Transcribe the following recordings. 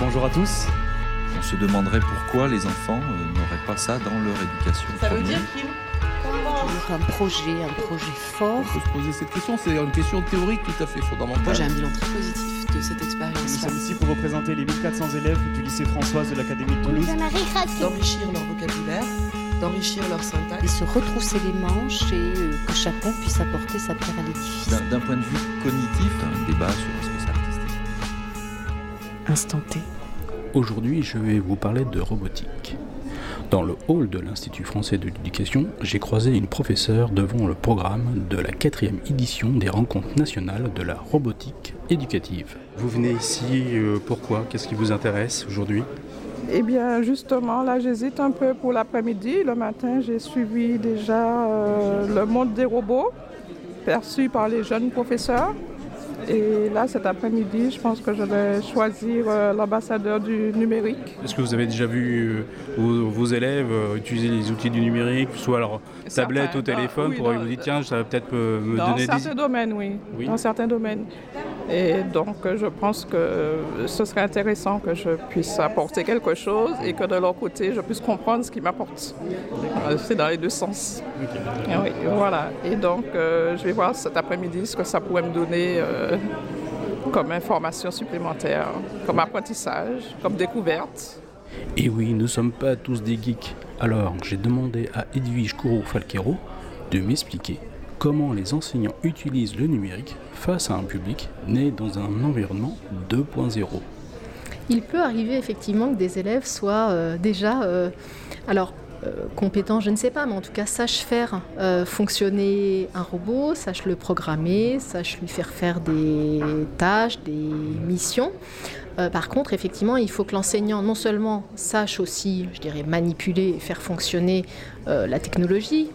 Bonjour à tous. On se demanderait pourquoi les enfants euh, n'auraient pas ça dans leur éducation. Ça veut dire qu'il un projet, un projet fort. On peut se poser cette question, c'est une question théorique tout à fait fondamentale. Moi j'ai un bilan très positif de cette expérience. Nous sommes ici pour représenter les 1400 élèves du lycée Françoise de l'Académie de Toulouse. D'enrichir leur vocabulaire, d'enrichir leur syntaxe. Et se retrousser les manches et euh, que chacun puisse apporter sa pierre à l'édifice. D'un point de vue cognitif, un débat sur Instant T. Aujourd'hui, je vais vous parler de robotique. Dans le hall de l'Institut français de l'éducation, j'ai croisé une professeure devant le programme de la quatrième édition des rencontres nationales de la robotique éducative. Vous venez ici, euh, pourquoi? Qu'est-ce qui vous intéresse aujourd'hui? Eh bien, justement, là, j'hésite un peu pour l'après-midi. Le matin, j'ai suivi déjà euh, le monde des robots, perçu par les jeunes professeurs. Et là, cet après-midi, je pense que je vais choisir euh, l'ambassadeur du numérique. Est-ce que vous avez déjà vu euh, vos, élèves euh, utiliser les outils du numérique, soit leur tablette ou téléphone, pour vous dire tiens, ça va peut-être me dans donner certains domaines, oui. oui. Dans certains domaines. Et donc, je pense que ce serait intéressant que je puisse apporter quelque chose et que de leur côté, je puisse comprendre ce qu'ils m'apportent. C'est dans les deux sens. Oui, voilà. Et donc, je vais voir cet après-midi ce que ça pourrait me donner comme information supplémentaire, comme apprentissage, comme découverte. Et oui, nous ne sommes pas tous des geeks. Alors, j'ai demandé à Edwige Kourou-Falquero de m'expliquer comment les enseignants utilisent le numérique face à un public né dans un environnement 2.0. Il peut arriver effectivement que des élèves soient euh, déjà... Euh, alors, euh, compétent, je ne sais pas, mais en tout cas sache faire euh, fonctionner un robot, sache le programmer, sache lui faire faire des tâches, des missions. Par contre, effectivement, il faut que l'enseignant non seulement sache aussi, je dirais, manipuler et faire fonctionner la technologie,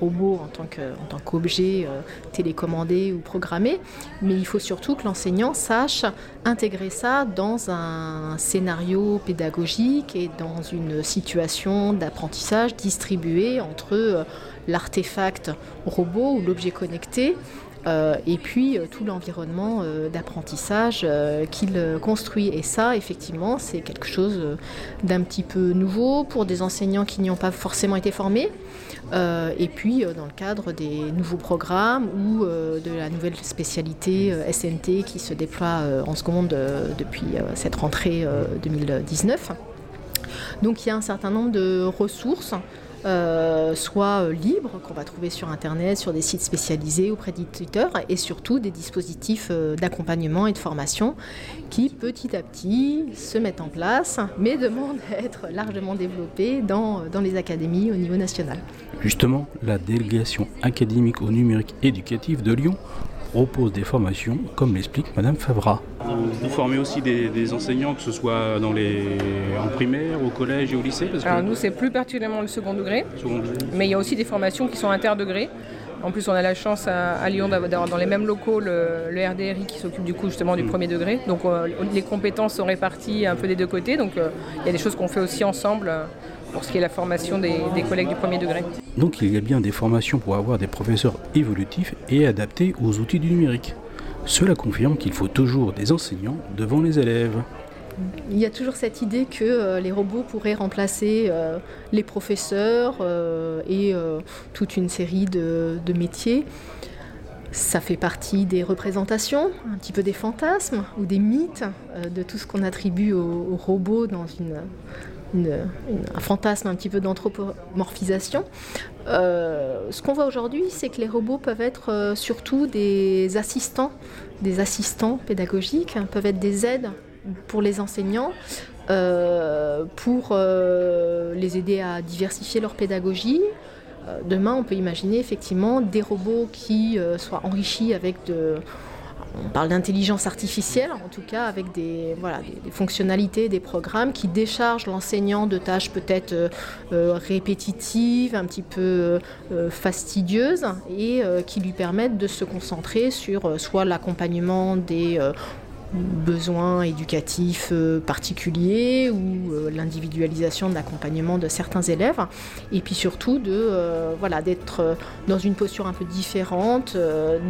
robot en tant qu'objet euh, télécommandé ou programmé, mais il faut surtout que l'enseignant sache intégrer ça dans un scénario pédagogique et dans une situation d'apprentissage distribuée entre euh, l'artefact robot ou l'objet connecté et puis tout l'environnement d'apprentissage qu'il construit. Et ça, effectivement, c'est quelque chose d'un petit peu nouveau pour des enseignants qui n'y ont pas forcément été formés. Euh, et puis euh, dans le cadre des nouveaux programmes ou euh, de la nouvelle spécialité SNT qui se déploie en seconde depuis cette rentrée 2019. Donc il y a un certain nombre de ressources euh, soit euh, libres, qu'on va trouver sur Internet, sur des sites spécialisés auprès d'éditeurs, et surtout des dispositifs euh, d'accompagnement et de formation qui petit à petit se mettent en place, mais demandent à être largement développés dans, dans les académies au niveau national. Justement, la délégation académique au numérique éducatif de Lyon propose des formations, comme l'explique Madame Favra. Vous formez aussi des, enseignants, que ce soit dans les, en primaire, au collège et au lycée Alors nous, c'est plus particulièrement le second degré, mais il y a aussi des formations qui sont interdegrés. En plus, on a la chance à, Lyon d'avoir dans les mêmes locaux le, RDRI qui s'occupe du coup justement du mm. premier degré. Donc euh, les compétences sont réparties un peu des deux côtés. Donc euh, il y a des choses qu'on fait aussi ensemble pour ce qui est la formation des, collègues du premier degré. Donc il y a bien des formations pour avoir des professeurs évolutifs et adaptés aux outils du numérique. Cela confirme qu'il faut toujours des enseignants devant les élèves. Il y a toujours cette idée que euh, les robots pourraient remplacer euh, les professeurs euh, et toute une série de, métiers. Ça fait partie des représentations, un petit peu des fantasmes ou des mythes de tout ce qu'on attribue aux robots dans une un fantasme un petit peu d'anthropomorphisation. Euh, ce qu'on voit aujourd'hui, c'est que les robots peuvent être euh, surtout des assistants, des assistants pédagogiques, hein, peuvent être des aides pour les enseignants, euh, pour les aider à diversifier leur pédagogie. Demain, on peut imaginer effectivement des robots qui soient enrichis avec de, on parle d'intelligence artificielle, en tout cas avec des, fonctionnalités, des programmes qui déchargent l'enseignant de tâches peut-être euh, euh, répétitives, un petit peu euh, fastidieuses, et qui lui permettent de se concentrer sur soit l'accompagnement des besoins éducatifs euh, particuliers ou euh, l'individualisation de l'accompagnement de certains élèves. Et puis surtout de voilà d'être dans une posture un peu différente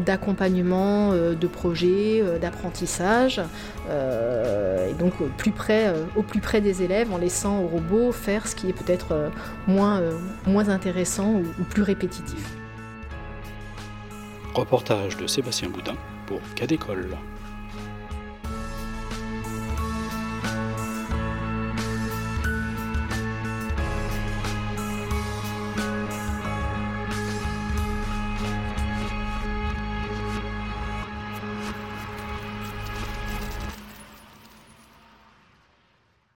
d'accompagnement de projets, d'apprentissage, et donc plus près, au plus près des élèves en laissant au robot faire ce qui est peut-être moins, moins intéressant ou, plus répétitif. Reportage de Sébastien Boudin pour Cadécole.